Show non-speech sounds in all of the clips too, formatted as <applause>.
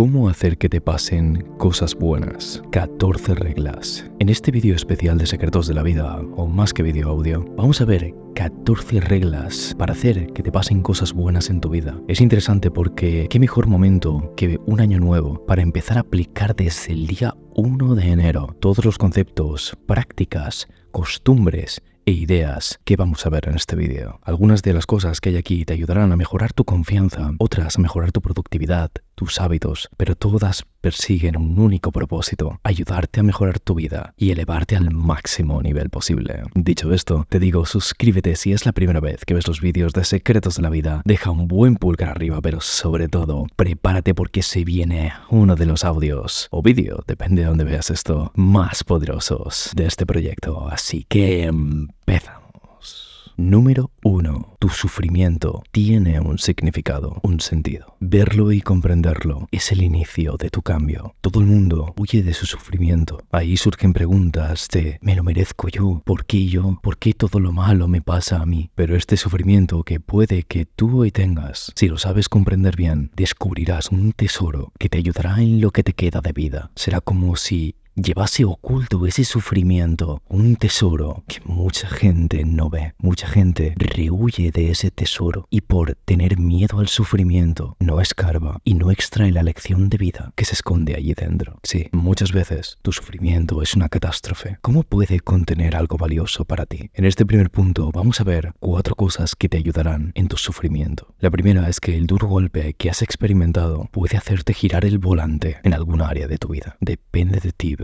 ¿Cómo hacer que te pasen cosas buenas? 14 reglas. En este vídeo especial de Secretos de la Vida, o más que vídeo audio, vamos a ver 14 reglas para hacer que te pasen cosas buenas en tu vida. Es interesante porque qué mejor momento que un año nuevo para empezar a aplicar desde el día 1 de enero todos los conceptos, prácticas, costumbres e ideas que vamos a ver en este vídeo. Algunas de las cosas que hay aquí te ayudarán a mejorar tu confianza, otras a mejorar tu productividad, tus hábitos, pero todas persiguen un único propósito, ayudarte a mejorar tu vida y elevarte al máximo nivel posible. Dicho esto, te digo suscríbete si es la primera vez que ves los vídeos de Secretos de la Vida, deja un buen pulgar arriba, pero sobre todo, prepárate porque se viene uno de los audios o vídeo, depende de dónde veas esto, más poderosos de este proyecto. Así que empezamos. Número 1. Tu sufrimiento tiene un significado, un sentido. Verlo y comprenderlo es el inicio de tu cambio. Todo el mundo huye de su sufrimiento. Ahí surgen preguntas de ¿me lo merezco yo? ¿Por qué yo? ¿Por qué todo lo malo me pasa a mí? Pero este sufrimiento que puede que tú hoy tengas, si lo sabes comprender bien, descubrirás un tesoro que te ayudará en lo que te queda de vida. Será como si llevase oculto ese sufrimiento, un tesoro que mucha gente no ve. Mucha gente rehuye de ese tesoro y por tener miedo al sufrimiento no escarba y no extrae la lección de vida que se esconde allí dentro. Sí, muchas veces tu sufrimiento es una catástrofe. ¿Cómo puede contener algo valioso para ti? En este primer punto vamos a ver cuatro cosas que te ayudarán en tu sufrimiento. La primera es que el duro golpe que has experimentado puede hacerte girar el volante en alguna área de tu vida. Depende de ti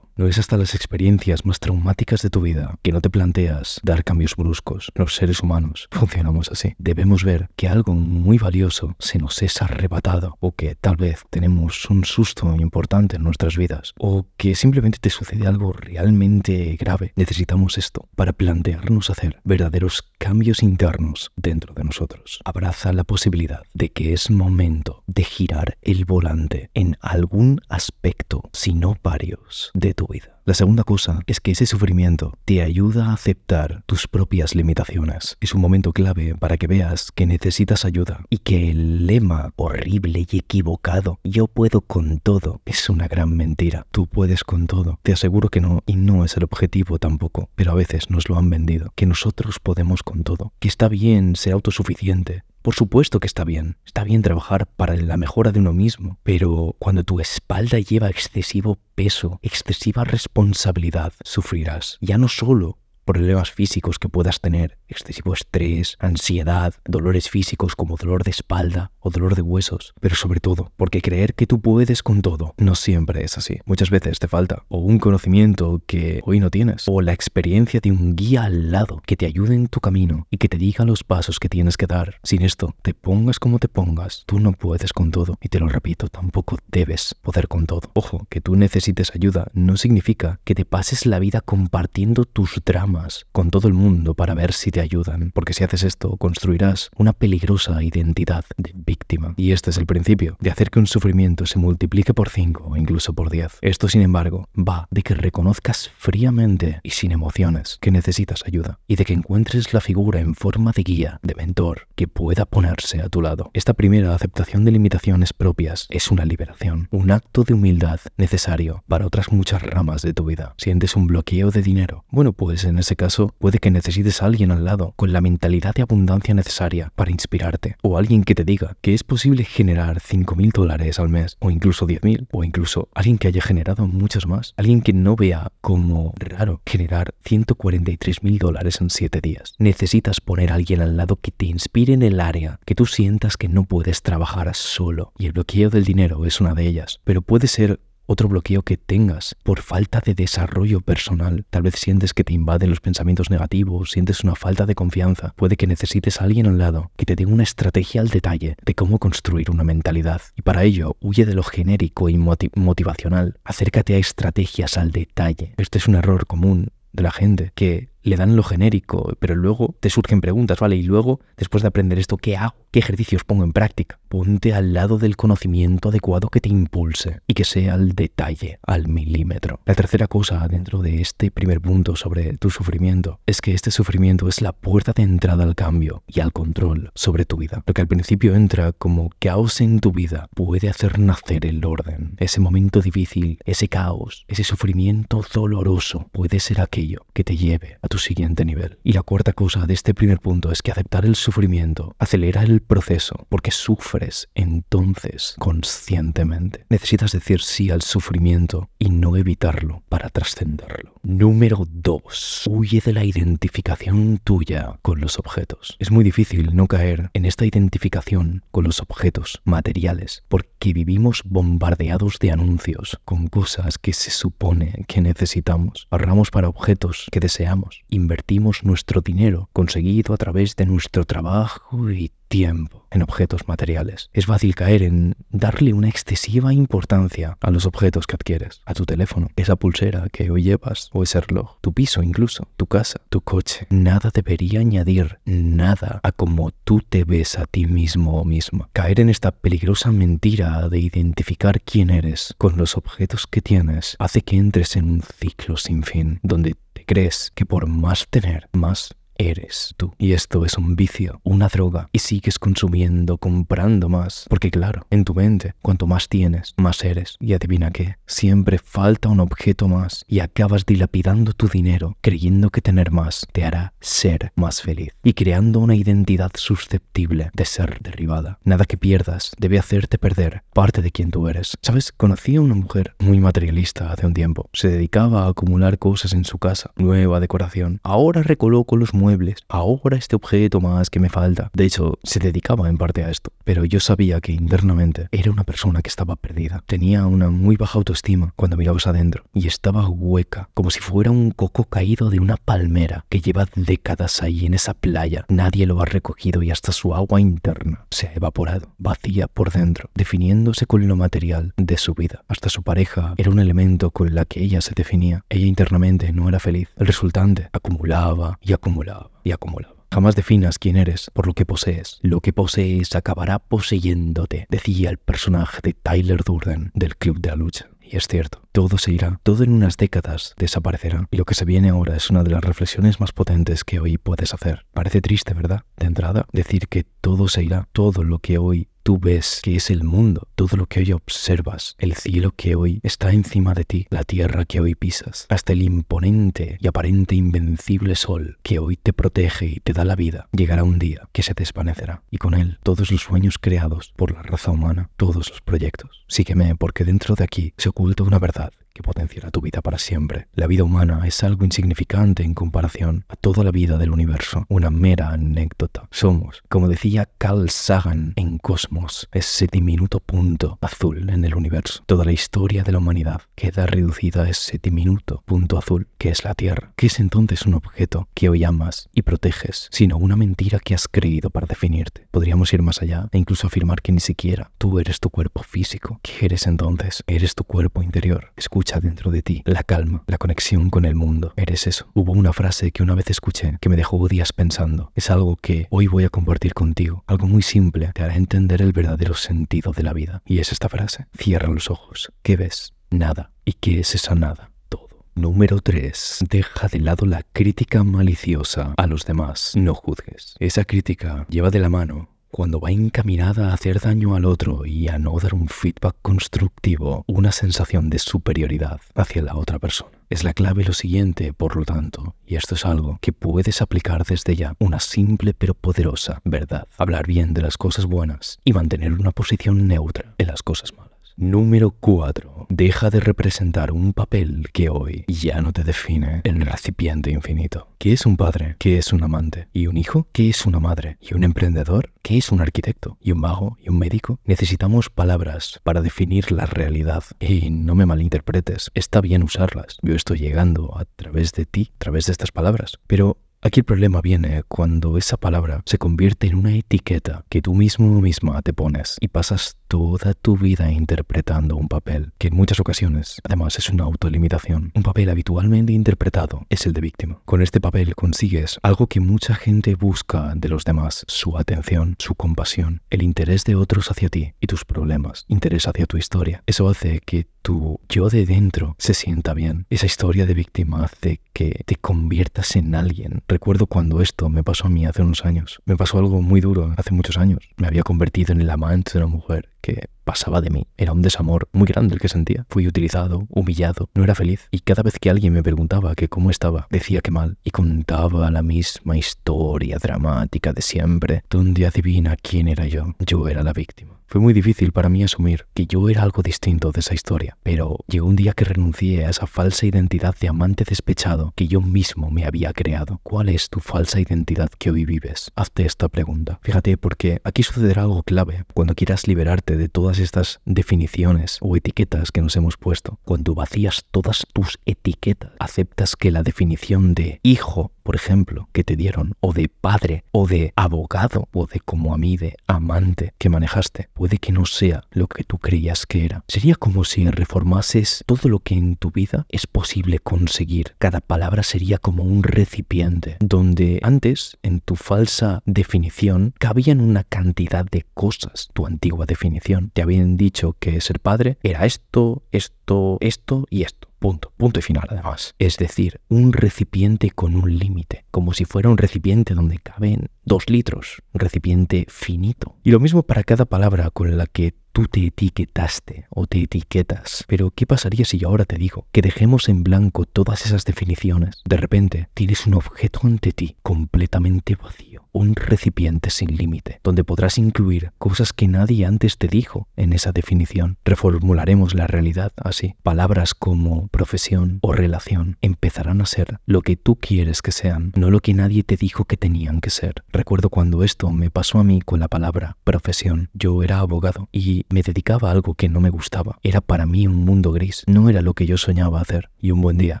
No es hasta las experiencias más traumáticas de tu vida que no te planteas dar cambios bruscos. Los seres humanos <laughs> funcionamos así. Debemos ver que algo muy valioso se nos es arrebatado o que tal vez tenemos un susto importante en nuestras vidas o que simplemente te sucede algo realmente grave. Necesitamos esto para plantearnos hacer verdaderos cambios internos dentro de nosotros. Abraza la posibilidad de que es momento de girar el volante en algún aspecto, si no varios, de tu vida. La segunda cosa es que ese sufrimiento te ayuda a aceptar tus propias limitaciones. Es un momento clave para que veas que necesitas ayuda y que el lema horrible y equivocado yo puedo con todo es una gran mentira. Tú puedes con todo. Te aseguro que no y no es el objetivo tampoco, pero a veces nos lo han vendido, que nosotros podemos con todo, que está bien ser autosuficiente, por supuesto que está bien. Está bien trabajar para la mejora de uno mismo. Pero cuando tu espalda lleva excesivo peso, excesiva responsabilidad, sufrirás. Ya no solo problemas físicos que puedas tener, excesivo estrés, ansiedad, dolores físicos como dolor de espalda o dolor de huesos, pero sobre todo porque creer que tú puedes con todo no siempre es así. Muchas veces te falta o un conocimiento que hoy no tienes o la experiencia de un guía al lado que te ayude en tu camino y que te diga los pasos que tienes que dar. Sin esto, te pongas como te pongas, tú no puedes con todo y te lo repito, tampoco debes poder con todo. Ojo, que tú necesites ayuda no significa que te pases la vida compartiendo tus dramas con todo el mundo para ver si te ayudan, porque si haces esto construirás una peligrosa identidad de víctima. Y este es el principio, de hacer que un sufrimiento se multiplique por 5 o incluso por 10. Esto, sin embargo, va de que reconozcas fríamente y sin emociones que necesitas ayuda y de que encuentres la figura en forma de guía, de mentor, que pueda ponerse a tu lado. Esta primera aceptación de limitaciones propias es una liberación, un acto de humildad necesario para otras muchas ramas de tu vida. ¿Sientes un bloqueo de dinero? Bueno, pues en ese caso puede que necesites a alguien al lado con la mentalidad de abundancia necesaria para inspirarte o alguien que te diga que es posible generar 5.000 dólares al mes o incluso 10.000 o incluso alguien que haya generado muchos más. Alguien que no vea como raro generar 143.000 dólares en 7 días. Necesitas poner a alguien al lado que te inspire en el área, que tú sientas que no puedes trabajar solo. Y el bloqueo del dinero es una de ellas. Pero puede ser otro bloqueo que tengas por falta de desarrollo personal. Tal vez sientes que te invaden los pensamientos negativos, sientes una falta de confianza. Puede que necesites a alguien al lado que te dé una estrategia al detalle de cómo construir una mentalidad. Y para ello, huye de lo genérico y motivacional. Acércate a estrategias al detalle. Este es un error común de la gente que le dan lo genérico, pero luego te surgen preguntas, ¿vale? Y luego, después de aprender esto, ¿qué hago? ¿Qué ejercicios pongo en práctica? Ponte al lado del conocimiento adecuado que te impulse y que sea al detalle, al milímetro. La tercera cosa dentro de este primer punto sobre tu sufrimiento es que este sufrimiento es la puerta de entrada al cambio y al control sobre tu vida. Lo que al principio entra como caos en tu vida puede hacer nacer el orden. Ese momento difícil, ese caos, ese sufrimiento doloroso puede ser aquello que te lleve a tu siguiente nivel. Y la cuarta cosa de este primer punto es que aceptar el sufrimiento acelera el proceso porque sufres entonces conscientemente. Necesitas decir sí al sufrimiento y no evitarlo para trascenderlo. Número 2. Huye de la identificación tuya con los objetos. Es muy difícil no caer en esta identificación con los objetos materiales porque vivimos bombardeados de anuncios con cosas que se supone que necesitamos. Ahorramos para objetos que deseamos. Invertimos nuestro dinero conseguido a través de nuestro trabajo y tiempo en objetos materiales. Es fácil caer en darle una excesiva importancia a los objetos que adquieres, a tu teléfono, esa pulsera que hoy llevas o ese reloj, tu piso incluso, tu casa, tu coche. Nada debería añadir nada a cómo tú te ves a ti mismo o misma. Caer en esta peligrosa mentira de identificar quién eres con los objetos que tienes hace que entres en un ciclo sin fin, donde crees que por más tener, más eres tú. Y esto es un vicio, una droga, y sigues consumiendo, comprando más. Porque claro, en tu mente, cuanto más tienes, más eres. Y adivina qué, siempre falta un objeto más y acabas dilapidando tu dinero creyendo que tener más te hará ser más feliz y creando una identidad susceptible de ser derribada. Nada que pierdas debe hacerte perder parte de quien tú eres. ¿Sabes? Conocí a una mujer muy materialista hace un tiempo. Se dedicaba a acumular cosas en su casa, nueva decoración. Ahora recoloco los muebles, ahora este objeto más que me falta. De hecho, se dedicaba en parte a esto, pero yo sabía que internamente era una persona que estaba perdida. Tenía una muy baja autoestima cuando mirabas adentro y estaba hueca, como si fuera un coco caído de una palmera que lleva décadas ahí en esa playa. Nadie lo ha recogido y hasta su agua interna se ha evaporado, vacía por dentro, definiéndose con lo material de su vida. Hasta su pareja era un elemento con la que ella se definía. Ella internamente no era feliz. El resultante acumulaba y acumulaba y acumulaba. Jamás definas quién eres por lo que posees. Lo que posees acabará poseyéndote, decía el personaje de Tyler Durden del Club de la Lucha. Y es cierto, todo se irá, todo en unas décadas desaparecerá. Y lo que se viene ahora es una de las reflexiones más potentes que hoy puedes hacer. Parece triste, ¿verdad? De entrada, decir que todo se irá, todo lo que hoy tú ves que es el mundo, todo lo que hoy observas, el cielo que hoy está encima de ti, la tierra que hoy pisas, hasta el imponente y aparente invencible sol que hoy te protege y te da la vida, llegará un día que se desvanecerá y con él todos los sueños creados por la raza humana, todos los proyectos. Sígueme porque dentro de aquí se oculta una verdad que potenciará tu vida para siempre. La vida humana es algo insignificante en comparación a toda la vida del universo, una mera anécdota. Somos, como decía Carl Sagan en Cosmos, ese diminuto punto azul en el universo. Toda la historia de la humanidad queda reducida a ese diminuto punto azul que es la Tierra. que es entonces un objeto que hoy amas y proteges, sino una mentira que has creído para definirte? Podríamos ir más allá e incluso afirmar que ni siquiera tú eres tu cuerpo físico. ¿Qué eres entonces? Eres tu cuerpo interior. Escucha dentro de ti, la calma, la conexión con el mundo. Eres eso. Hubo una frase que una vez escuché que me dejó días pensando. Es algo que hoy voy a compartir contigo. Algo muy simple te hará entender el verdadero sentido de la vida. Y es esta frase. Cierra los ojos. ¿Qué ves? Nada. ¿Y qué es esa nada? Todo. Número 3. Deja de lado la crítica maliciosa a los demás. No juzgues. Esa crítica lleva de la mano cuando va encaminada a hacer daño al otro y a no dar un feedback constructivo, una sensación de superioridad hacia la otra persona. Es la clave lo siguiente, por lo tanto, y esto es algo que puedes aplicar desde ya, una simple pero poderosa verdad. Hablar bien de las cosas buenas y mantener una posición neutra en las cosas malas. Número 4. Deja de representar un papel que hoy ya no te define el recipiente infinito. ¿Qué es un padre? ¿Qué es un amante? ¿Y un hijo? ¿Qué es una madre? ¿Y un emprendedor? ¿Qué es un arquitecto? ¿Y un mago? ¿Y un médico? Necesitamos palabras para definir la realidad. Y no me malinterpretes, está bien usarlas. Yo estoy llegando a través de ti, a través de estas palabras. Pero Aquí el problema viene cuando esa palabra se convierte en una etiqueta que tú mismo o misma te pones y pasas toda tu vida interpretando un papel, que en muchas ocasiones, además, es una autolimitación. Un papel habitualmente interpretado es el de víctima. Con este papel consigues algo que mucha gente busca de los demás, su atención, su compasión, el interés de otros hacia ti y tus problemas, interés hacia tu historia. Eso hace que tu yo de dentro se sienta bien. Esa historia de víctima hace que te conviertas en alguien. Recuerdo cuando esto me pasó a mí hace unos años. Me pasó algo muy duro hace muchos años. Me había convertido en el amante de una mujer que pasaba de mí. Era un desamor muy grande el que sentía. Fui utilizado, humillado, no era feliz. Y cada vez que alguien me preguntaba que cómo estaba, decía que mal. Y contaba la misma historia dramática de siempre, donde adivina quién era yo. Yo era la víctima. Fue muy difícil para mí asumir que yo era algo distinto de esa historia, pero llegó un día que renuncié a esa falsa identidad de amante despechado que yo mismo me había creado. ¿Cuál es tu falsa identidad que hoy vives? Hazte esta pregunta. Fíjate, porque aquí sucederá algo clave cuando quieras liberarte de todas estas definiciones o etiquetas que nos hemos puesto. Cuando vacías todas tus etiquetas, aceptas que la definición de hijo por ejemplo, que te dieron, o de padre, o de abogado, o de como a mí, de amante que manejaste, puede que no sea lo que tú creías que era. Sería como si reformases todo lo que en tu vida es posible conseguir. Cada palabra sería como un recipiente, donde antes, en tu falsa definición, cabían una cantidad de cosas, tu antigua definición. Te habían dicho que ser padre era esto, esto, esto y esto. Punto, punto y final además. Es decir, un recipiente con un límite, como si fuera un recipiente donde caben dos litros, un recipiente finito. Y lo mismo para cada palabra con la que tú te etiquetaste o te etiquetas. Pero ¿qué pasaría si yo ahora te digo que dejemos en blanco todas esas definiciones? De repente tienes un objeto ante ti completamente vacío, un recipiente sin límite, donde podrás incluir cosas que nadie antes te dijo en esa definición. Reformularemos la realidad así. Palabras como profesión o relación empezarán a ser lo que tú quieres que sean, no lo que nadie te dijo que tenían que ser. Recuerdo cuando esto me pasó a mí con la palabra profesión. Yo era abogado y me dedicaba a algo que no me gustaba. Era para mí un mundo gris, no era lo que yo soñaba hacer. Y un buen día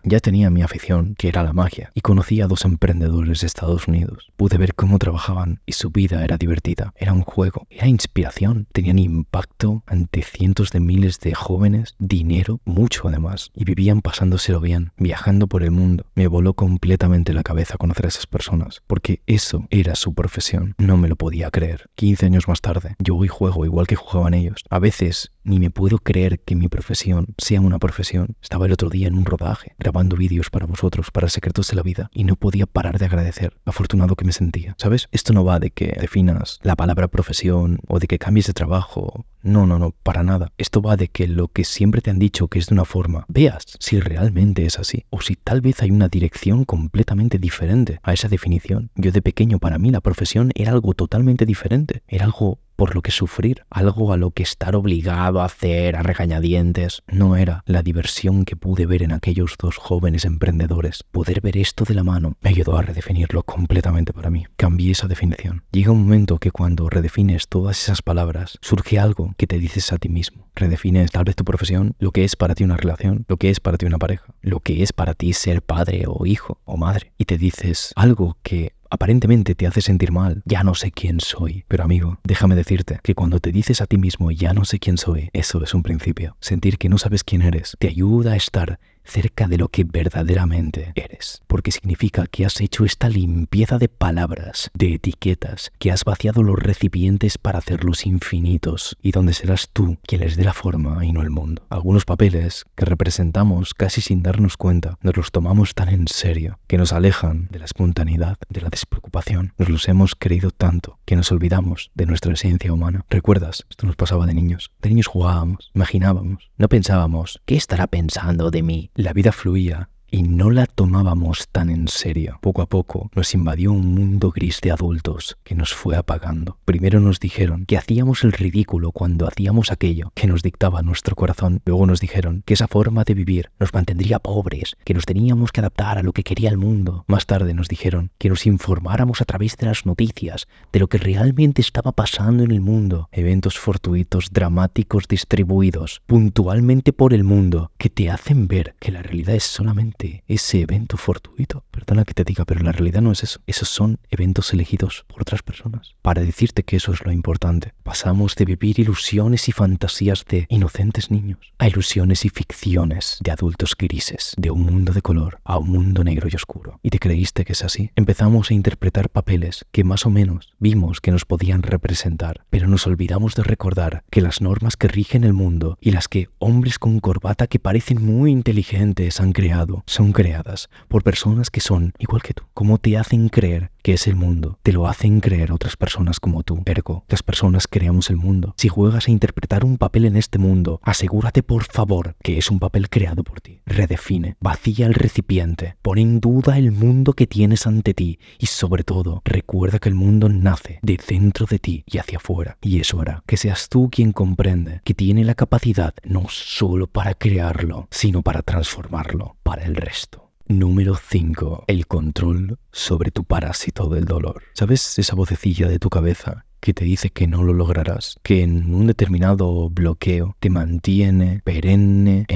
ya tenía mi afición, que era la magia, y conocí a dos emprendedores de Estados Unidos. Pude ver cómo trabajaban y su vida era divertida, era un juego, era inspiración, tenían impacto ante cientos de miles de jóvenes, dinero, mucho además, y vivían pasándoselo bien, viajando por el mundo. Me voló completamente la cabeza conocer a esas personas, porque eso era su profesión. No me lo podía creer. 15 años más tarde, yo hoy juego igual que jugaban ellos a veces ni me puedo creer que mi profesión sea una profesión. Estaba el otro día en un rodaje, grabando vídeos para vosotros, para Secretos de la Vida, y no podía parar de agradecer, afortunado que me sentía. ¿Sabes? Esto no va de que definas la palabra profesión o de que cambies de trabajo. No, no, no, para nada. Esto va de que lo que siempre te han dicho que es de una forma, veas si realmente es así, o si tal vez hay una dirección completamente diferente a esa definición. Yo de pequeño para mí la profesión era algo totalmente diferente, era algo por lo que sufrir, algo a lo que estar obligado a hacer a regañadientes. No era la diversión que pude ver en aquellos dos jóvenes emprendedores. Poder ver esto de la mano me ayudó a redefinirlo completamente para mí. Cambié esa definición. Llega un momento que cuando redefines todas esas palabras, surge algo que te dices a ti mismo. Redefines tal vez tu profesión, lo que es para ti una relación, lo que es para ti una pareja, lo que es para ti ser padre o hijo o madre. Y te dices algo que aparentemente te hace sentir mal, ya no sé quién soy. Pero amigo, déjame decirte que cuando te dices a ti mismo ya no sé quién soy, eso es un principio. Sentir que no sabes quién eres te ayuda a estar cerca de lo que verdaderamente eres, porque significa que has hecho esta limpieza de palabras, de etiquetas, que has vaciado los recipientes para hacerlos infinitos, y donde serás tú quien les dé la forma y no el mundo. Algunos papeles que representamos casi sin darnos cuenta, nos los tomamos tan en serio, que nos alejan de la espontaneidad, de la despreocupación. Nos los hemos creído tanto que nos olvidamos de nuestra esencia humana. ¿Recuerdas? Esto nos pasaba de niños. De niños jugábamos, imaginábamos, no pensábamos, ¿qué estará pensando de mí? La vida fluía y no la tomábamos tan en serio. Poco a poco nos invadió un mundo gris de adultos que nos fue apagando. Primero nos dijeron que hacíamos el ridículo cuando hacíamos aquello que nos dictaba nuestro corazón. Luego nos dijeron que esa forma de vivir nos mantendría pobres, que nos teníamos que adaptar a lo que quería el mundo. Más tarde nos dijeron que nos informáramos a través de las noticias de lo que realmente estaba pasando en el mundo. Eventos fortuitos, dramáticos, distribuidos puntualmente por el mundo que te hacen ver que la realidad es solamente ese evento fortuito. Perdona que te diga, pero la realidad no es eso. Esos son eventos elegidos por otras personas para decirte que eso es lo importante. Pasamos de vivir ilusiones y fantasías de inocentes niños a ilusiones y ficciones de adultos grises, de un mundo de color a un mundo negro y oscuro. ¿Y te creíste que es así? Empezamos a interpretar papeles que más o menos vimos que nos podían representar, pero nos olvidamos de recordar que las normas que rigen el mundo y las que hombres con corbata que parecen muy inteligentes han creado son creadas por personas que son igual que tú. ¿Cómo te hacen creer que es el mundo? Te lo hacen creer otras personas como tú. Ergo, las personas creamos el mundo. Si juegas a interpretar un papel en este mundo, asegúrate por favor que es un papel creado por ti. Redefine, vacía el recipiente, pon en duda el mundo que tienes ante ti y sobre todo recuerda que el mundo nace de dentro de ti y hacia afuera. Y eso hará que seas tú quien comprende que tiene la capacidad no solo para crearlo, sino para transformarlo para el resto. Número 5. El control sobre tu parásito del dolor. ¿Sabes esa vocecilla de tu cabeza que te dice que no lo lograrás, que en un determinado bloqueo te mantiene perenne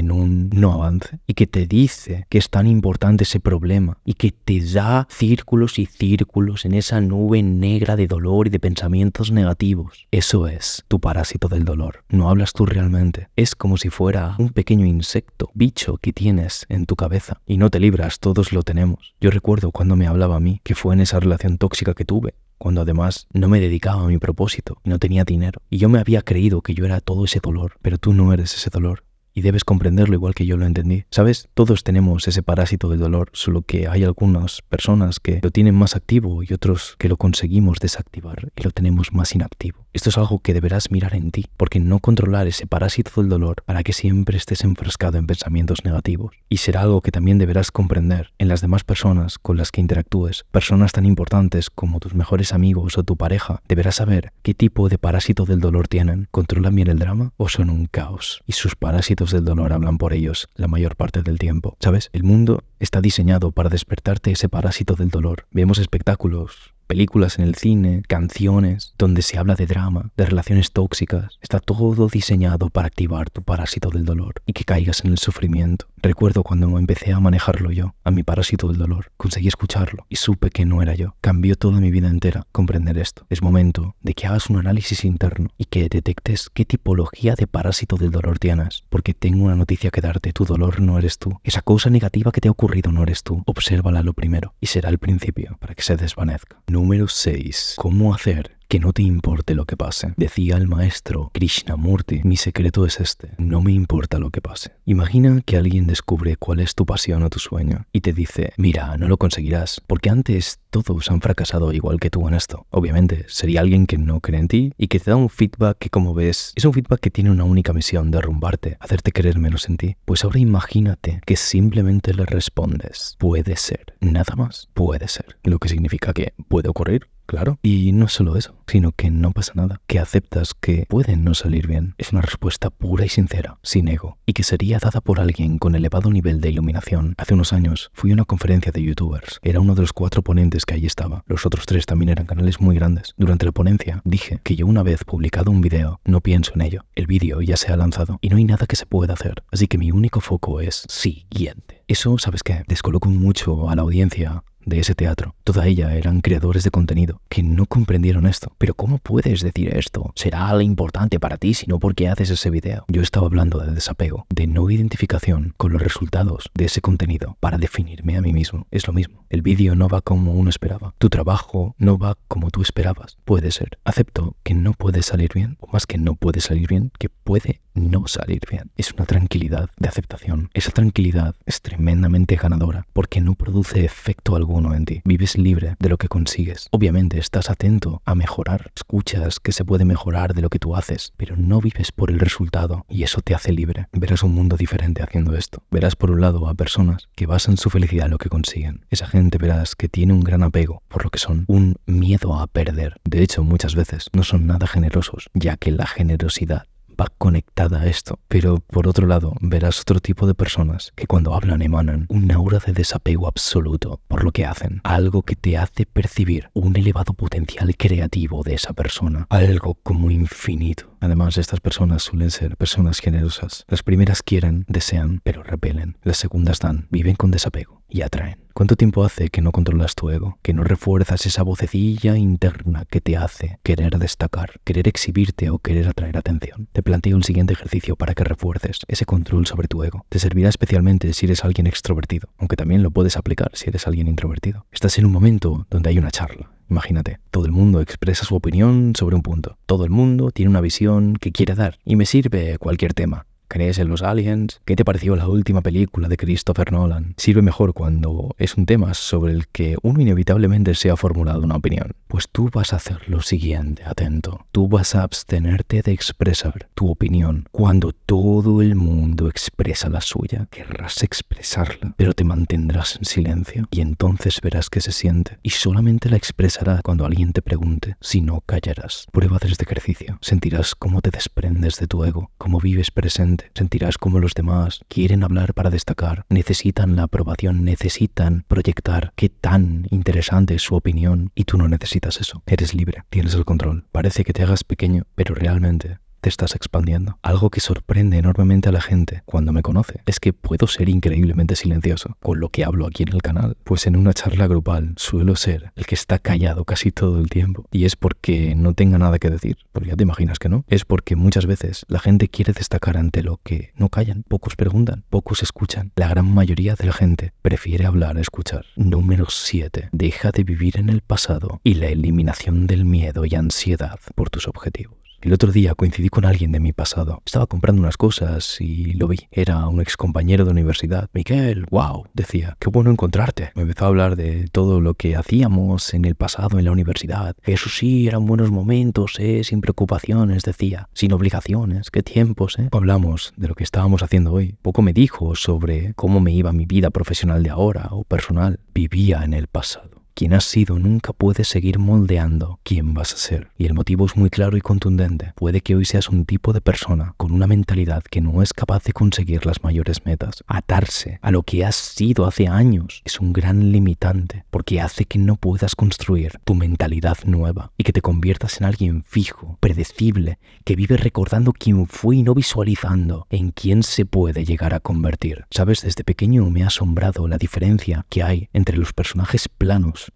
no avance y que te dice que es tan importante ese problema y que te da círculos y círculos en esa nube negra de dolor y de pensamientos negativos. Eso es tu parásito del dolor. No hablas tú realmente. Es como si fuera un pequeño insecto, bicho que tienes en tu cabeza y no te libras, todos lo tenemos. Yo recuerdo cuando me hablaba a mí que fue en esa relación tóxica que tuve cuando además no me dedicaba a mi propósito y no tenía dinero. Y yo me había creído que yo era todo ese dolor, pero tú no eres ese dolor. Y debes comprenderlo igual que yo lo entendí. Sabes, todos tenemos ese parásito del dolor, solo que hay algunas personas que lo tienen más activo y otros que lo conseguimos desactivar y lo tenemos más inactivo. Esto es algo que deberás mirar en ti, porque no controlar ese parásito del dolor para que siempre estés enfrascado en pensamientos negativos. Y será algo que también deberás comprender en las demás personas con las que interactúes, personas tan importantes como tus mejores amigos o tu pareja. Deberás saber qué tipo de parásito del dolor tienen. ¿Controlan bien el drama o son un caos? Y sus parásitos del dolor hablan por ellos la mayor parte del tiempo. ¿Sabes? El mundo está diseñado para despertarte ese parásito del dolor. Vemos espectáculos películas en el cine, canciones, donde se habla de drama, de relaciones tóxicas. Está todo diseñado para activar tu parásito del dolor y que caigas en el sufrimiento. Recuerdo cuando empecé a manejarlo yo, a mi parásito del dolor. Conseguí escucharlo y supe que no era yo. Cambió toda mi vida entera comprender esto. Es momento de que hagas un análisis interno y que detectes qué tipología de parásito del dolor tienes. Porque tengo una noticia que darte. Tu dolor no eres tú. Esa cosa negativa que te ha ocurrido no eres tú. Obsérvala lo primero y será el principio para que se desvanezca. Número 6. ¿Cómo hacer que no te importe lo que pase. Decía el maestro Krishnamurti, mi secreto es este, no me importa lo que pase. Imagina que alguien descubre cuál es tu pasión o tu sueño y te dice, mira, no lo conseguirás, porque antes todos han fracasado igual que tú en esto. Obviamente, sería alguien que no cree en ti y que te da un feedback que como ves, es un feedback que tiene una única misión, derrumbarte, hacerte creer menos en ti. Pues ahora imagínate que simplemente le respondes, puede ser, nada más, puede ser. Lo que significa que puede ocurrir, Claro. Y no solo eso, sino que no pasa nada, que aceptas que pueden no salir bien. Es una respuesta pura y sincera, sin ego, y que sería dada por alguien con elevado nivel de iluminación. Hace unos años fui a una conferencia de youtubers. Era uno de los cuatro ponentes que allí estaba. Los otros tres también eran canales muy grandes. Durante la ponencia dije que yo una vez publicado un video, no pienso en ello. El vídeo ya se ha lanzado y no hay nada que se pueda hacer. Así que mi único foco es siguiente. Eso, ¿sabes qué? Descoloco mucho a la audiencia de ese teatro. Toda ella eran creadores de contenido que no comprendieron esto. Pero ¿cómo puedes decir esto? Será algo importante para ti, sino porque haces ese video. Yo estaba hablando de desapego, de no identificación con los resultados de ese contenido para definirme a mí mismo. Es lo mismo. El vídeo no va como uno esperaba. Tu trabajo no va como tú esperabas. Puede ser. Acepto que no puede salir bien, o más que no puede salir bien, que puede no salir bien. Es una tranquilidad de aceptación. Esa tranquilidad es tremendamente ganadora porque no produce efecto alguno en ti. Vives libre de lo que consigues. Obviamente estás atento a mejorar. Escuchas que se puede mejorar de lo que tú haces, pero no vives por el resultado y eso te hace libre. Verás un mundo diferente haciendo esto. Verás por un lado a personas que basan su felicidad en lo que consiguen. Esa gente verás que tiene un gran apego por lo que son, un miedo a perder. De hecho, muchas veces no son nada generosos, ya que la generosidad va conectada a esto. Pero por otro lado, verás otro tipo de personas que cuando hablan emanan un aura de desapego absoluto por lo que hacen, algo que te hace percibir un elevado potencial creativo de esa persona, algo como infinito. Además, estas personas suelen ser personas generosas. Las primeras quieren, desean, pero repelen. Las segundas dan, viven con desapego y atraen. ¿Cuánto tiempo hace que no controlas tu ego? Que no refuerzas esa vocecilla interna que te hace querer destacar, querer exhibirte o querer atraer atención. Te planteo un siguiente ejercicio para que refuerces ese control sobre tu ego. Te servirá especialmente si eres alguien extrovertido, aunque también lo puedes aplicar si eres alguien introvertido. Estás en un momento donde hay una charla. Imagínate, todo el mundo expresa su opinión sobre un punto. Todo el mundo tiene una visión que quiere dar y me sirve cualquier tema. ¿Crees en los aliens? ¿Qué te pareció la última película de Christopher Nolan? Sirve mejor cuando es un tema sobre el que uno inevitablemente se ha formulado una opinión. Pues tú vas a hacer lo siguiente, atento. Tú vas a abstenerte de expresar tu opinión cuando todo el mundo expresa la suya. Querrás expresarla, pero te mantendrás en silencio y entonces verás qué se siente. Y solamente la expresará cuando alguien te pregunte. Si no, callarás. Prueba de este ejercicio. Sentirás cómo te desprendes de tu ego, cómo vives presente Sentirás como los demás quieren hablar para destacar, necesitan la aprobación, necesitan proyectar qué tan interesante es su opinión y tú no necesitas eso. Eres libre, tienes el control. Parece que te hagas pequeño, pero realmente te estás expandiendo. Algo que sorprende enormemente a la gente cuando me conoce es que puedo ser increíblemente silencioso con lo que hablo aquí en el canal, pues en una charla grupal suelo ser el que está callado casi todo el tiempo. Y es porque no tenga nada que decir, porque ya te imaginas que no. Es porque muchas veces la gente quiere destacar ante lo que no callan, pocos preguntan, pocos escuchan. La gran mayoría de la gente prefiere hablar a escuchar. Número 7. Deja de vivir en el pasado y la eliminación del miedo y ansiedad por tus objetivos. El otro día coincidí con alguien de mi pasado. Estaba comprando unas cosas y lo vi. Era un ex compañero de universidad. Miguel, wow, decía, qué bueno encontrarte. Me empezó a hablar de todo lo que hacíamos en el pasado en la universidad. Eso sí, eran buenos momentos, ¿eh? sin preocupaciones, decía, sin obligaciones, qué tiempos, ¿eh? Hablamos de lo que estábamos haciendo hoy. Poco me dijo sobre cómo me iba mi vida profesional de ahora o personal. Vivía en el pasado. Quien has sido nunca puede seguir moldeando quién vas a ser. Y el motivo es muy claro y contundente. Puede que hoy seas un tipo de persona con una mentalidad que no es capaz de conseguir las mayores metas. Atarse a lo que has sido hace años es un gran limitante porque hace que no puedas construir tu mentalidad nueva y que te conviertas en alguien fijo, predecible, que vive recordando quién fue y no visualizando en quién se puede llegar a convertir. Sabes, desde pequeño me ha asombrado la diferencia que hay entre los personajes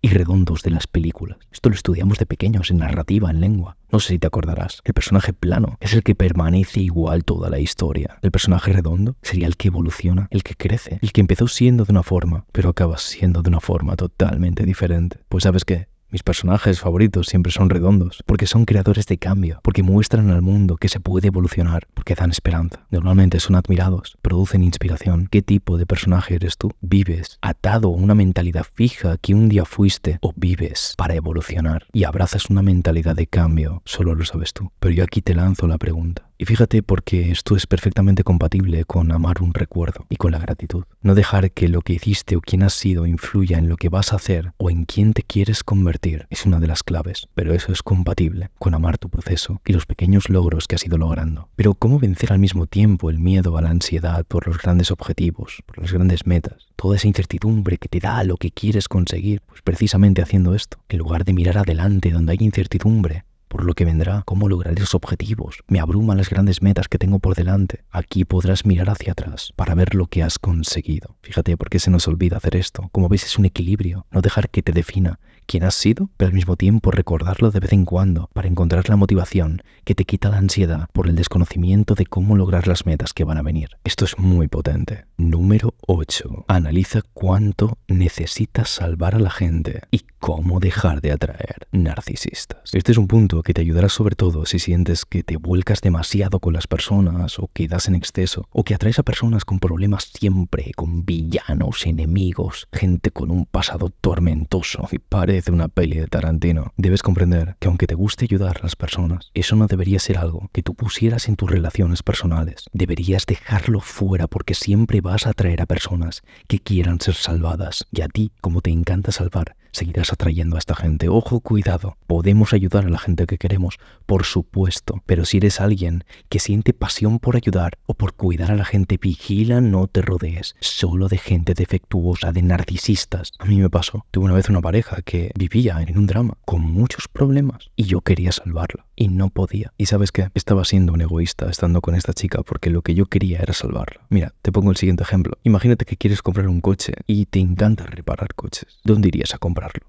y redondos de las películas. Esto lo estudiamos de pequeños en narrativa, en lengua. No sé si te acordarás. El personaje plano es el que permanece igual toda la historia. El personaje redondo sería el que evoluciona, el que crece, el que empezó siendo de una forma, pero acaba siendo de una forma totalmente diferente. Pues sabes qué, mis personajes favoritos siempre son redondos, porque son creadores de cambio, porque muestran al mundo que se puede evolucionar, porque dan esperanza. Normalmente son admirados, producen inspiración. ¿Qué tipo de personaje eres tú? ¿Vives atado a una mentalidad fija que un día fuiste o vives para evolucionar y abrazas una mentalidad de cambio? Solo lo sabes tú. Pero yo aquí te lanzo la pregunta. Y fíjate porque esto es perfectamente compatible con amar un recuerdo y con la gratitud. No dejar que lo que hiciste o quien has sido influya en lo que vas a hacer o en quién te quieres convertir es una de las claves, pero eso es compatible con amar tu proceso y los pequeños logros que has ido logrando. Pero ¿cómo vencer al mismo tiempo el miedo a la ansiedad por los grandes objetivos, por las grandes metas? Toda esa incertidumbre que te da lo que quieres conseguir, pues precisamente haciendo esto, en lugar de mirar adelante donde hay incertidumbre, por lo que vendrá, cómo lograr esos objetivos. Me abruman las grandes metas que tengo por delante. Aquí podrás mirar hacia atrás para ver lo que has conseguido. Fíjate por qué se nos olvida hacer esto. Como ves es un equilibrio, no dejar que te defina quién has sido, pero al mismo tiempo recordarlo de vez en cuando para encontrar la motivación que te quita la ansiedad por el desconocimiento de cómo lograr las metas que van a venir. Esto es muy potente. Número 8. Analiza cuánto necesitas salvar a la gente y cómo dejar de atraer narcisistas. Este es un punto que te ayudará sobre todo si sientes que te vuelcas demasiado con las personas o que das en exceso o que atraes a personas con problemas siempre, con villanos, enemigos, gente con un pasado tormentoso y parece una peli de Tarantino. Debes comprender que aunque te guste ayudar a las personas, eso no debería ser algo que tú pusieras en tus relaciones personales. Deberías dejarlo fuera porque siempre vas a atraer a personas que quieran ser salvadas. Y a ti, como te encanta salvar, seguirás atrayendo a esta gente. Ojo, cuidado. Podemos ayudar a la gente que queremos, por supuesto, pero si eres alguien que siente pasión por ayudar o por cuidar a la gente, vigila, no te rodees solo de gente defectuosa, de narcisistas. A mí me pasó. Tuve una vez una pareja que vivía en un drama con muchos problemas y yo quería salvarla y no podía. ¿Y sabes qué? Estaba siendo un egoísta estando con esta chica porque lo que yo quería era salvarla. Mira, te pongo el siguiente ejemplo. Imagínate que quieres comprar un coche y te encanta reparar coches. ¿Dónde irías a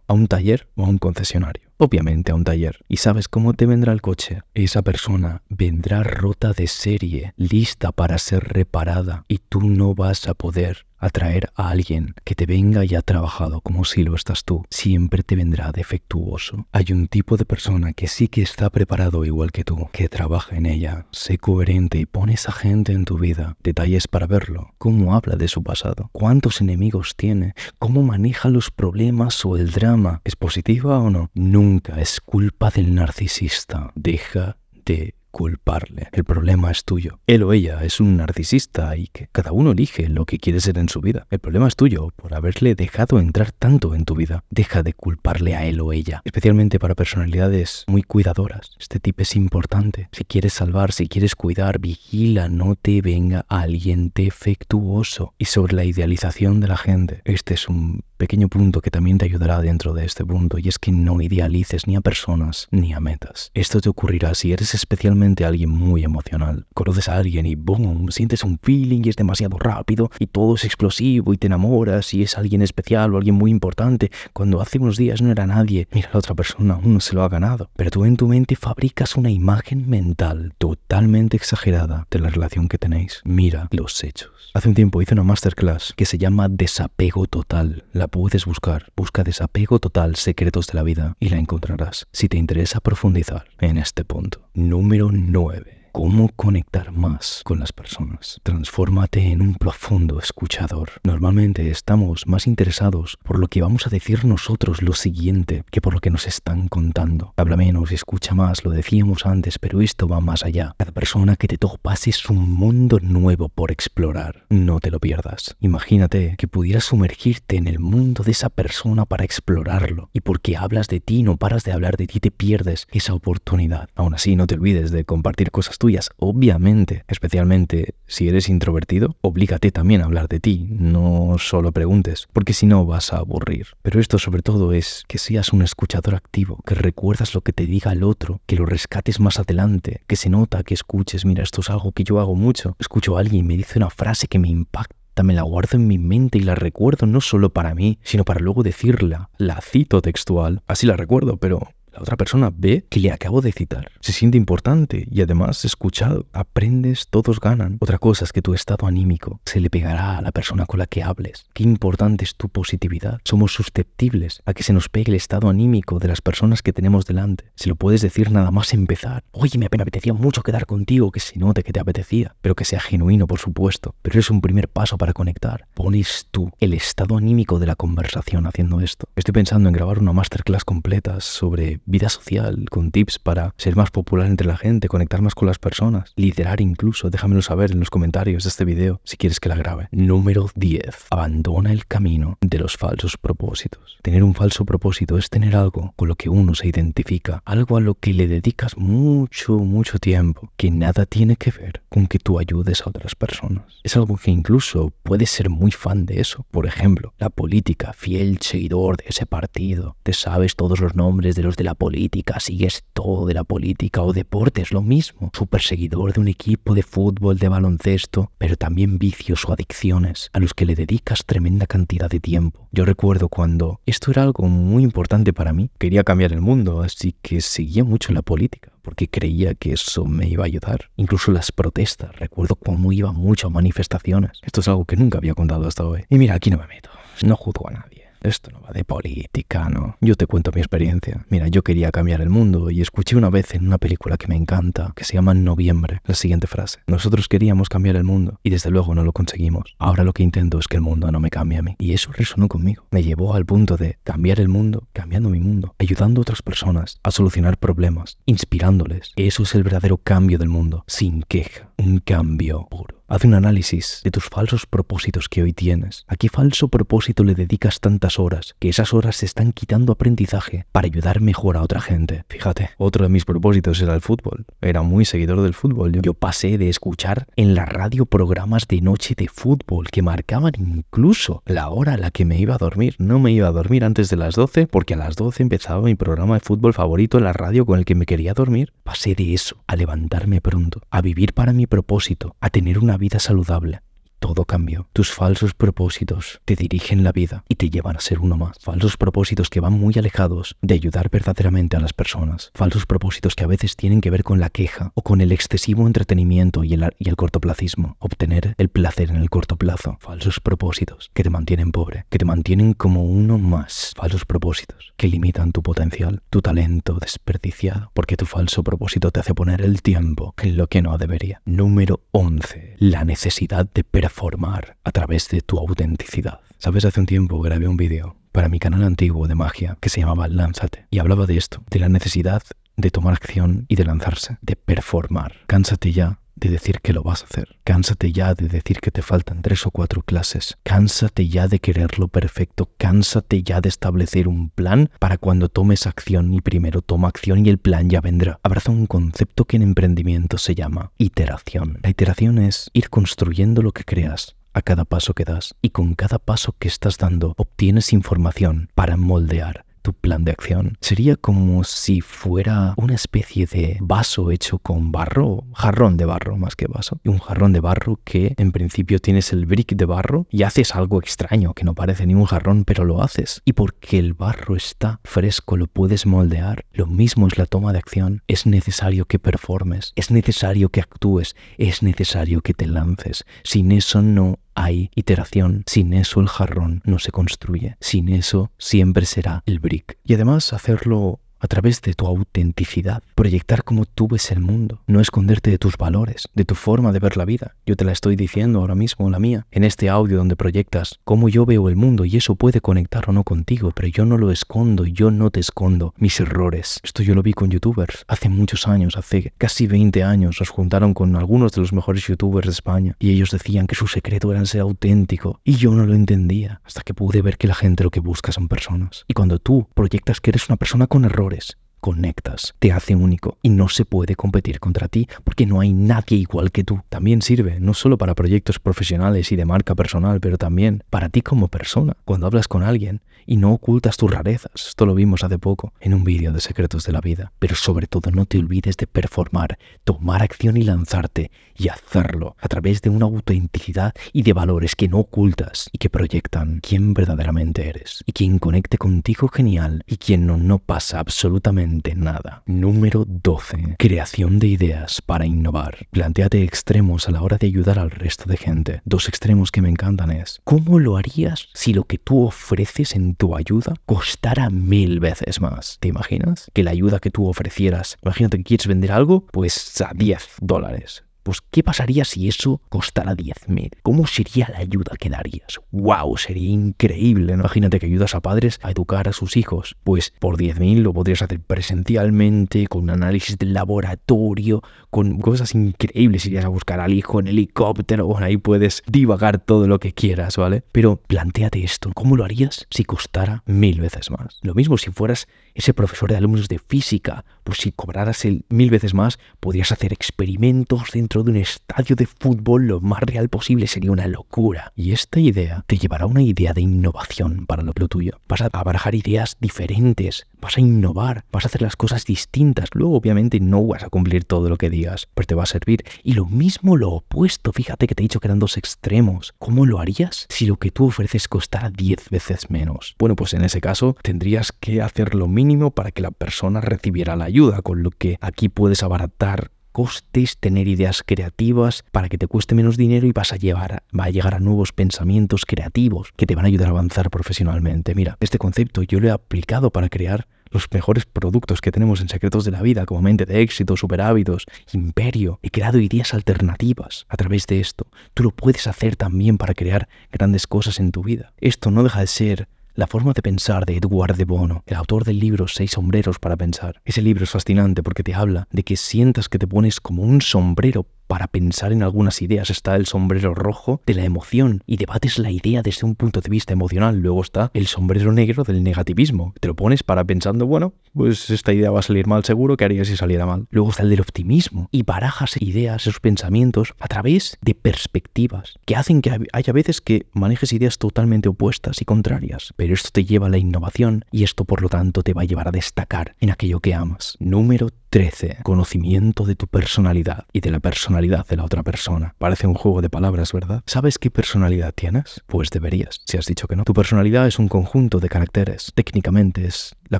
¿A un taller o a un concesionario? Obviamente a un taller. ¿Y sabes cómo te vendrá el coche? Esa persona vendrá rota de serie, lista para ser reparada y tú no vas a poder atraer a alguien que te venga y ha trabajado como si lo estás tú, siempre te vendrá defectuoso. Hay un tipo de persona que sí que está preparado igual que tú, que trabaja en ella, sé coherente y pone esa gente en tu vida. Detalles para verlo, cómo habla de su pasado, cuántos enemigos tiene, cómo maneja los problemas o el drama. ¿Es positiva o no? Nunca es culpa del narcisista. Deja de culparle. El problema es tuyo. Él o ella es un narcisista y que cada uno elige lo que quiere ser en su vida. El problema es tuyo por haberle dejado entrar tanto en tu vida. Deja de culparle a él o ella, especialmente para personalidades muy cuidadoras. Este tipo es importante. Si quieres salvar, si quieres cuidar, vigila, no te venga alguien defectuoso. Y sobre la idealización de la gente, este es un pequeño punto que también te ayudará dentro de este punto y es que no idealices ni a personas ni a metas. Esto te ocurrirá si eres especialmente alguien muy emocional. Conoces a alguien y boom, sientes un feeling y es demasiado rápido y todo es explosivo y te enamoras y es alguien especial o alguien muy importante cuando hace unos días no era nadie. Mira, la otra persona aún no se lo ha ganado. Pero tú en tu mente fabricas una imagen mental totalmente exagerada de la relación que tenéis. Mira los hechos. Hace un tiempo hice una masterclass que se llama Desapego Total. La puedes buscar. Busca Desapego Total Secretos de la Vida y la encontrarás si te interesa profundizar en este punto. Número 9 cómo conectar más con las personas. Transfórmate en un profundo escuchador. Normalmente estamos más interesados por lo que vamos a decir nosotros lo siguiente que por lo que nos están contando. Habla menos escucha más, lo decíamos antes, pero esto va más allá. Cada persona que te topas es un mundo nuevo por explorar. No te lo pierdas. Imagínate que pudieras sumergirte en el mundo de esa persona para explorarlo. Y porque hablas de ti, no paras de hablar de ti, te pierdes esa oportunidad. Aún así, no te olvides de compartir cosas obviamente, especialmente si eres introvertido, oblígate también a hablar de ti, no solo preguntes, porque si no vas a aburrir. Pero esto sobre todo es que seas un escuchador activo, que recuerdas lo que te diga el otro, que lo rescates más adelante, que se nota que escuches, mira, esto es algo que yo hago mucho. Escucho a alguien y me dice una frase que me impacta me la guardo en mi mente y la recuerdo no solo para mí, sino para luego decirla. La cito textual. Así la recuerdo, pero la otra persona ve que le acabo de citar. Se siente importante y además escuchado. Aprendes, todos ganan. Otra cosa es que tu estado anímico se le pegará a la persona con la que hables. Qué importante es tu positividad. Somos susceptibles a que se nos pegue el estado anímico de las personas que tenemos delante. Se lo puedes decir nada más empezar. Oye, me apetecía mucho quedar contigo, que se note que te apetecía, pero que sea genuino, por supuesto. Pero es un primer paso para conectar. Pones tú el estado anímico de la conversación haciendo esto. Estoy pensando en grabar una masterclass completa sobre vida social, con tips para ser más popular entre la gente, conectar más con las personas, liderar incluso. Déjamelo saber en los comentarios de este video si quieres que la grabe. Número 10. Abandona el camino de los falsos propósitos. Tener un falso propósito es tener algo con lo que uno se identifica, algo a lo que le dedicas mucho, mucho tiempo, que nada tiene que ver con que tú ayudes a otras personas. Es algo que incluso puedes ser muy fan de eso. Por ejemplo, la política, fiel seguidor de ese partido. Te sabes todos los nombres de los de la política, sigues todo de la política o deportes, lo mismo. Super seguidor de un equipo de fútbol, de baloncesto, pero también vicios o adicciones a los que le dedicas tremenda cantidad de tiempo. Yo recuerdo cuando esto era algo muy importante para mí. Quería cambiar el mundo, así que seguía mucho la política porque creía que eso me iba a ayudar. Incluso las protestas, recuerdo cómo iba mucho a manifestaciones. Esto es algo que nunca había contado hasta hoy. Y mira, aquí no me meto, no juzgo a nadie. Esto no va de política, ¿no? Yo te cuento mi experiencia. Mira, yo quería cambiar el mundo y escuché una vez en una película que me encanta, que se llama Noviembre, la siguiente frase. Nosotros queríamos cambiar el mundo y desde luego no lo conseguimos. Ahora lo que intento es que el mundo no me cambie a mí. Y eso resonó conmigo. Me llevó al punto de cambiar el mundo, cambiando mi mundo, ayudando a otras personas a solucionar problemas, inspirándoles. Eso es el verdadero cambio del mundo, sin queja. Un cambio puro. Haz un análisis de tus falsos propósitos que hoy tienes. ¿A qué falso propósito le dedicas tantas horas? Que esas horas se están quitando aprendizaje para ayudar mejor a otra gente. Fíjate, otro de mis propósitos era el fútbol. Era muy seguidor del fútbol. Yo pasé de escuchar en la radio programas de noche de fútbol que marcaban incluso la hora a la que me iba a dormir. No me iba a dormir antes de las 12 porque a las 12 empezaba mi programa de fútbol favorito en la radio con el que me quería dormir. Pasé de eso a levantarme pronto, a vivir para mi propósito, a tener una vida saludable todo cambió. Tus falsos propósitos te dirigen la vida y te llevan a ser uno más. Falsos propósitos que van muy alejados de ayudar verdaderamente a las personas. Falsos propósitos que a veces tienen que ver con la queja o con el excesivo entretenimiento y el, y el cortoplacismo. Obtener el placer en el corto plazo. Falsos propósitos que te mantienen pobre, que te mantienen como uno más. Falsos propósitos que limitan tu potencial, tu talento desperdiciado, porque tu falso propósito te hace poner el tiempo en lo que no debería. Número 11. La necesidad de perder formar a través de tu autenticidad. Sabes, hace un tiempo grabé un vídeo para mi canal antiguo de magia que se llamaba Lánzate y hablaba de esto, de la necesidad de tomar acción y de lanzarse, de performar. Cánsate ya de decir que lo vas a hacer. Cánsate ya de decir que te faltan tres o cuatro clases. Cánsate ya de quererlo perfecto. Cánsate ya de establecer un plan para cuando tomes acción y primero toma acción y el plan ya vendrá. Abraza un concepto que en emprendimiento se llama iteración. La iteración es ir construyendo lo que creas a cada paso que das y con cada paso que estás dando obtienes información para moldear tu plan de acción. Sería como si fuera una especie de vaso hecho con barro, jarrón de barro más que vaso. Un jarrón de barro que en principio tienes el brick de barro y haces algo extraño que no parece ni un jarrón, pero lo haces. Y porque el barro está fresco, lo puedes moldear. Lo mismo es la toma de acción. Es necesario que performes, es necesario que actúes, es necesario que te lances. Sin eso no hay iteración. Sin eso el jarrón no se construye. Sin eso siempre será el brick. Y además hacerlo a través de tu autenticidad, proyectar cómo tú ves el mundo, no esconderte de tus valores, de tu forma de ver la vida. Yo te la estoy diciendo ahora mismo, la mía, en este audio donde proyectas cómo yo veo el mundo y eso puede conectar o no contigo, pero yo no lo escondo, yo no te escondo mis errores. Esto yo lo vi con youtubers hace muchos años, hace casi 20 años, nos juntaron con algunos de los mejores youtubers de España y ellos decían que su secreto era ser auténtico y yo no lo entendía hasta que pude ver que la gente lo que busca son personas. Y cuando tú proyectas que eres una persona con errores, errores conectas, te hace único y no se puede competir contra ti porque no hay nadie igual que tú. También sirve no solo para proyectos profesionales y de marca personal, pero también para ti como persona. Cuando hablas con alguien y no ocultas tus rarezas, esto lo vimos hace poco en un vídeo de secretos de la vida, pero sobre todo no te olvides de performar, tomar acción y lanzarte y hacerlo a través de una autenticidad y de valores que no ocultas y que proyectan quién verdaderamente eres. Y quien conecte contigo genial y quien no, no pasa absolutamente nada. Número 12. Creación de ideas para innovar. Planteate extremos a la hora de ayudar al resto de gente. Dos extremos que me encantan es, ¿cómo lo harías si lo que tú ofreces en tu ayuda costara mil veces más? ¿Te imaginas? Que la ayuda que tú ofrecieras, imagínate que quieres vender algo, pues a 10 dólares. Pues, ¿qué pasaría si eso costara 10.000? ¿Cómo sería la ayuda que darías? ¡Wow! Sería increíble. Imagínate que ayudas a padres a educar a sus hijos. Pues por 10.000 lo podrías hacer presencialmente, con un análisis del laboratorio, con cosas increíbles. Irías a buscar al hijo en helicóptero. Bueno, ahí puedes divagar todo lo que quieras, ¿vale? Pero planteate esto. ¿Cómo lo harías si costara mil veces más? Lo mismo si fueras ese profesor de alumnos de física. Pues si cobraras mil veces más, podrías hacer experimentos dentro de un estadio de fútbol lo más real posible sería una locura. Y esta idea te llevará a una idea de innovación para lo, tuyo. Vas a barajar ideas diferentes, vas a innovar, vas a hacer las cosas distintas. Luego obviamente no vas a cumplir todo lo que digas, pero te va a servir. Y lo mismo lo opuesto, fíjate que te he dicho que eran dos extremos. ¿Cómo lo harías si lo que tú ofreces costara 10 veces menos? Bueno, pues en ese caso tendrías que hacer lo para que la persona recibiera la ayuda, con lo que aquí puedes abaratar costes, tener ideas creativas para que te cueste menos dinero y vas a llevar, va a llegar a nuevos pensamientos creativos que te van a ayudar a avanzar profesionalmente. Mira, este concepto yo lo he aplicado para crear los mejores productos que tenemos en Secretos de la Vida, como Mente de Éxito, Super Hábitos, Imperio. He creado ideas alternativas a través de esto. Tú lo puedes hacer también para crear grandes cosas en tu vida. Esto no deja de ser la forma de pensar de Edward de Bono, el autor del libro Seis sombreros para pensar. Ese libro es fascinante porque te habla de que sientas que te pones como un sombrero para pensar en algunas ideas. Está el sombrero rojo de la emoción y debates la idea desde un punto de vista emocional. Luego está el sombrero negro del negativismo. Te lo pones para pensando, bueno, pues esta idea va a salir mal seguro, ¿qué haría si saliera mal? Luego está el del optimismo y barajas ideas, esos pensamientos a través de perspectivas que hacen que haya veces que manejes ideas totalmente opuestas y contrarias. Pero esto te lleva a la innovación y esto por lo tanto te va a llevar a destacar en aquello que amas. Número 13. Conocimiento de tu personalidad y de la personalidad de la otra persona. Parece un juego de palabras, ¿verdad? ¿Sabes qué personalidad tienes? Pues deberías, si has dicho que no. Tu personalidad es un conjunto de caracteres. Técnicamente es la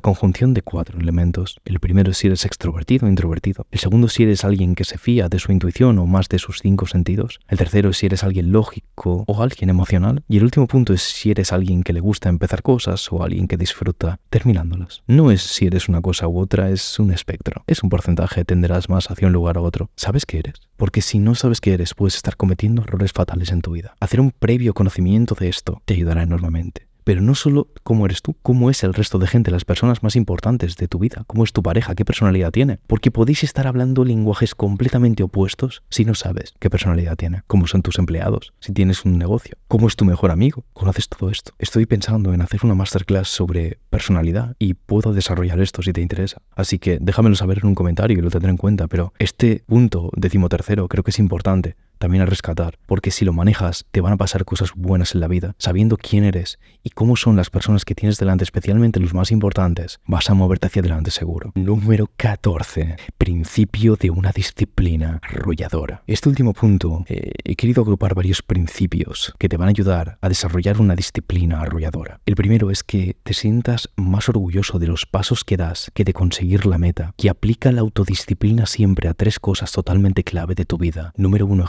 conjunción de cuatro elementos. El primero es si eres extrovertido o introvertido. El segundo si eres alguien que se fía de su intuición o más de sus cinco sentidos. El tercero es si eres alguien lógico o alguien emocional. Y el último punto es si eres alguien que le gusta empezar cosas o alguien que disfruta terminándolas. No es si eres una cosa u otra, es un espectro. Es un porcentaje, tenderás más hacia un lugar u otro. ¿Sabes qué eres? Porque si no sabes qué eres, puedes estar cometiendo errores fatales en tu vida. Hacer un previo conocimiento de esto te ayudará enormemente pero no solo cómo eres tú, cómo es el resto de gente, las personas más importantes de tu vida, cómo es tu pareja, qué personalidad tiene. Porque podéis estar hablando lenguajes completamente opuestos si no sabes qué personalidad tiene, cómo son tus empleados, si tienes un negocio, cómo es tu mejor amigo, conoces todo esto. Estoy pensando en hacer una masterclass sobre personalidad y puedo desarrollar esto si te interesa. Así que déjamelo saber en un comentario y lo tendré en cuenta, pero este punto decimotercero creo que es importante también a rescatar, porque si lo manejas te van a pasar cosas buenas en la vida, sabiendo quién eres y cómo son las personas que tienes delante, especialmente los más importantes, vas a moverte hacia adelante seguro. Número 14. Principio de una disciplina arrolladora. Este último punto, eh, he querido agrupar varios principios que te van a ayudar a desarrollar una disciplina arrolladora. El primero es que te sientas más orgulloso de los pasos que das que de conseguir la meta, que aplica la autodisciplina siempre a tres cosas totalmente clave de tu vida. Número uno,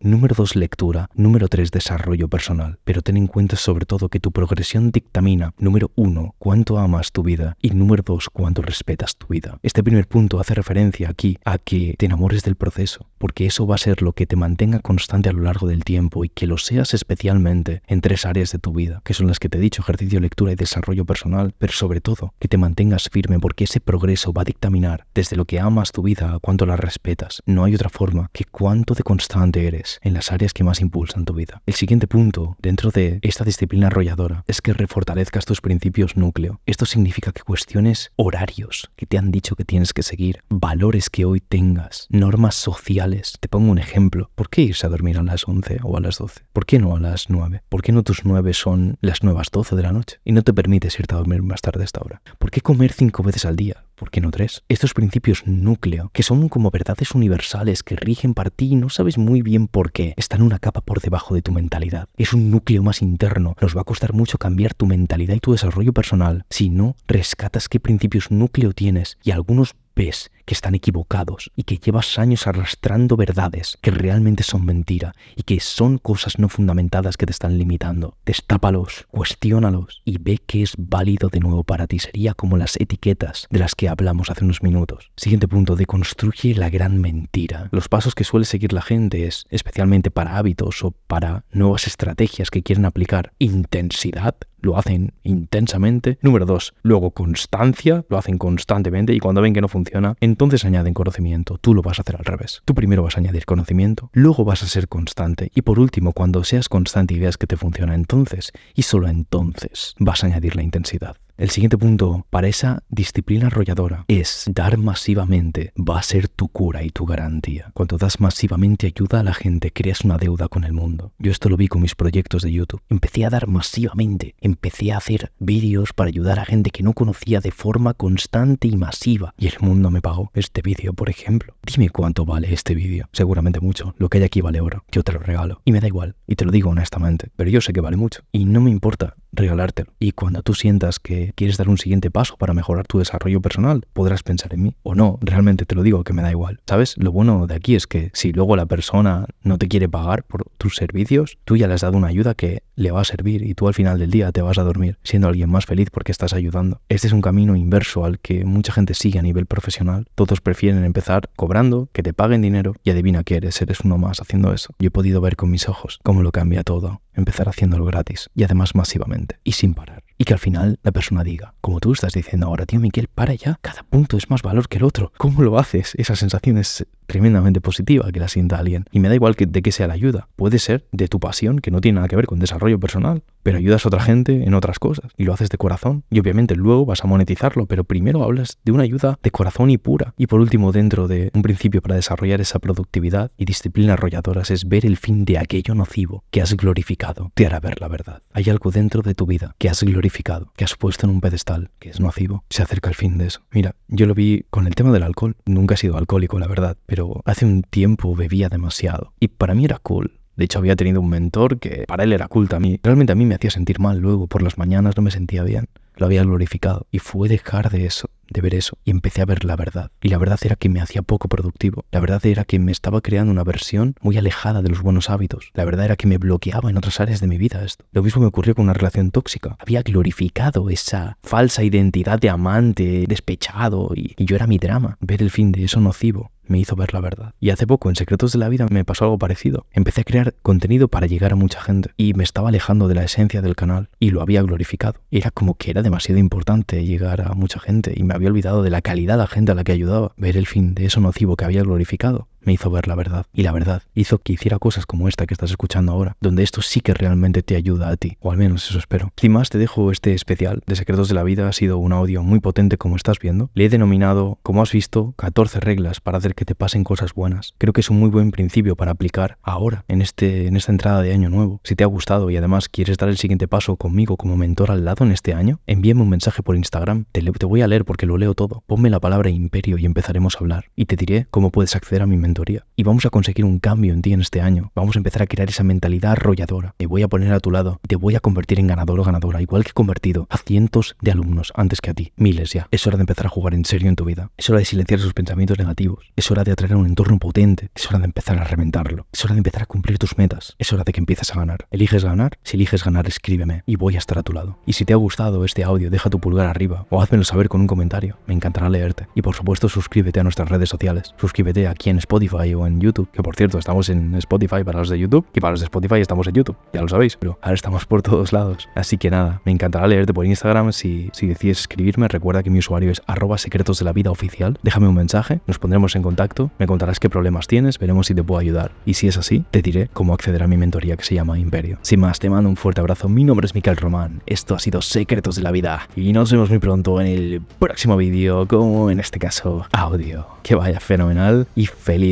número 2 lectura, número 3 desarrollo personal. Pero ten en cuenta sobre todo que tu progresión dictamina, número 1, cuánto amas tu vida y número 2, cuánto respetas tu vida. Este primer punto hace referencia aquí a que te enamores del proceso, porque eso va a ser lo que te mantenga constante a lo largo del tiempo y que lo seas especialmente en tres áreas de tu vida, que son las que te he dicho, ejercicio, lectura y desarrollo personal, pero sobre todo que te mantengas firme porque ese progreso va a dictaminar desde lo que amas tu vida a cuánto la respetas. No hay otra forma que cuánto de constante eres en las áreas que más impulsan tu vida. El siguiente punto dentro de esta disciplina arrolladora es que refortalezcas tus principios núcleo. Esto significa que cuestiones horarios que te han dicho que tienes que seguir, valores que hoy tengas, normas sociales. Te pongo un ejemplo. ¿Por qué irse a dormir a las 11 o a las 12? ¿Por qué no a las 9? ¿Por qué no tus 9 son las nuevas 12 de la noche? Y no te permites irte a dormir más tarde a esta hora. ¿Por qué comer cinco veces al día? ¿Por qué no tres? Estos principios núcleo, que son como verdades universales que rigen para ti y no sabes muy bien por qué, están una capa por debajo de tu mentalidad. Es un núcleo más interno. Nos va a costar mucho cambiar tu mentalidad y tu desarrollo personal si no rescatas qué principios núcleo tienes y algunos ves que están equivocados y que llevas años arrastrando verdades que realmente son mentira y que son cosas no fundamentadas que te están limitando. Destápalos, cuestiónalos y ve que es válido de nuevo para ti. Sería como las etiquetas de las que hablamos hace unos minutos. Siguiente punto, deconstruye la gran mentira. Los pasos que suele seguir la gente es, especialmente para hábitos o para nuevas estrategias que quieren aplicar, intensidad, lo hacen intensamente. Número dos, luego constancia, lo hacen constantemente y cuando ven que no funciona, entonces añaden conocimiento. Tú lo vas a hacer al revés. Tú primero vas a añadir conocimiento, luego vas a ser constante y por último, cuando seas constante y veas que te funciona entonces y solo entonces vas a añadir la intensidad. El siguiente punto para esa disciplina arrolladora es dar masivamente va a ser tu cura y tu garantía. Cuando das masivamente ayuda a la gente, creas una deuda con el mundo. Yo esto lo vi con mis proyectos de YouTube. Empecé a dar masivamente, empecé a hacer vídeos para ayudar a gente que no conocía de forma constante y masiva. Y el mundo me pagó este vídeo, por ejemplo. Dime cuánto vale este vídeo. Seguramente mucho. Lo que hay aquí vale oro. Yo te lo regalo. Y me da igual. Y te lo digo honestamente. Pero yo sé que vale mucho. Y no me importa regalártelo. Y cuando tú sientas que quieres dar un siguiente paso para mejorar tu desarrollo personal, podrás pensar en mí. O no, realmente te lo digo que me da igual. ¿Sabes? Lo bueno de aquí es que si luego la persona no te quiere pagar por tus servicios, tú ya le has dado una ayuda que le va a servir y tú al final del día te vas a dormir siendo alguien más feliz porque estás ayudando. Este es un camino inverso al que mucha gente sigue a nivel profesional. Todos prefieren empezar cobrando, que te paguen dinero y adivina que eres, eres uno más haciendo eso. Yo he podido ver con mis ojos cómo lo cambia todo empezar haciéndolo gratis y además masivamente y sin parar. Y que al final la persona diga, como tú estás diciendo ahora, tío Miquel, para ya, cada punto es más valor que el otro. ¿Cómo lo haces? Esa sensación es tremendamente positiva que la sienta alguien. Y me da igual que, de qué sea la ayuda. Puede ser de tu pasión, que no tiene nada que ver con desarrollo personal, pero ayudas a otra gente en otras cosas y lo haces de corazón. Y obviamente luego vas a monetizarlo, pero primero hablas de una ayuda de corazón y pura. Y por último, dentro de un principio para desarrollar esa productividad y disciplina arrolladoras es ver el fin de aquello nocivo que has glorificado. Te hará ver la verdad. Hay algo dentro de tu vida que has glorificado, que has puesto en un pedestal, que es nocivo. Se acerca el fin de eso. Mira, yo lo vi con el tema del alcohol. Nunca he sido alcohólico, la verdad, pero hace un tiempo bebía demasiado. Y para mí era cool de hecho, había tenido un mentor que para él era a mí. Realmente a mí me hacía sentir mal luego, por las mañanas no me sentía bien. Lo había glorificado. Y fue dejar de eso, de ver eso, y empecé a ver la verdad. Y la verdad era que me hacía poco productivo. La verdad era que me estaba creando una versión muy alejada de los buenos hábitos. La verdad era que me bloqueaba en otras áreas de mi vida esto. Lo mismo me ocurrió con una relación tóxica. Había glorificado esa falsa identidad de amante, despechado, y, y yo era mi drama. Ver el fin de eso nocivo me hizo ver la verdad. Y hace poco en Secretos de la Vida me pasó algo parecido. Empecé a crear contenido para llegar a mucha gente y me estaba alejando de la esencia del canal y lo había glorificado. Era como que era demasiado importante llegar a mucha gente y me había olvidado de la calidad de la gente a la que ayudaba, ver el fin de eso nocivo que había glorificado me hizo ver la verdad. Y la verdad hizo que hiciera cosas como esta que estás escuchando ahora, donde esto sí que realmente te ayuda a ti, o al menos eso espero. Sin más, te dejo este especial de Secretos de la Vida. Ha sido un audio muy potente como estás viendo. Le he denominado, como has visto, 14 reglas para hacer que te pasen cosas buenas. Creo que es un muy buen principio para aplicar ahora, en, este, en esta entrada de año nuevo. Si te ha gustado y además quieres dar el siguiente paso conmigo como mentor al lado en este año, envíame un mensaje por Instagram. Te, te voy a leer porque lo leo todo. Ponme la palabra imperio y empezaremos a hablar. Y te diré cómo puedes acceder a mi mentor y vamos a conseguir un cambio en ti en este año. Vamos a empezar a crear esa mentalidad arrolladora. Me voy a poner a tu lado te voy a convertir en ganador o ganadora, igual que he convertido a cientos de alumnos antes que a ti, miles ya. Es hora de empezar a jugar en serio en tu vida. Es hora de silenciar esos pensamientos negativos. Es hora de atraer a un entorno potente. Es hora de empezar a reventarlo. Es hora de empezar a cumplir tus metas. Es hora de que empieces a ganar. ¿Eliges ganar? Si eliges ganar, escríbeme y voy a estar a tu lado. Y si te ha gustado este audio, deja tu pulgar arriba o házmelo saber con un comentario. Me encantará leerte. Y por supuesto, suscríbete a nuestras redes sociales. Suscríbete aquí en Spotify o en YouTube, que por cierto estamos en Spotify para los de YouTube y para los de Spotify estamos en YouTube, ya lo sabéis, pero ahora estamos por todos lados. Así que nada, me encantará leerte por Instagram si, si decides escribirme. Recuerda que mi usuario es arroba secretos de la vida oficial. Déjame un mensaje, nos pondremos en contacto, me contarás qué problemas tienes, veremos si te puedo ayudar. Y si es así, te diré cómo acceder a mi mentoría que se llama Imperio. Sin más, te mando un fuerte abrazo. Mi nombre es Miquel Román. Esto ha sido Secretos de la Vida. Y nos vemos muy pronto en el próximo vídeo, como en este caso, audio. Que vaya fenomenal y feliz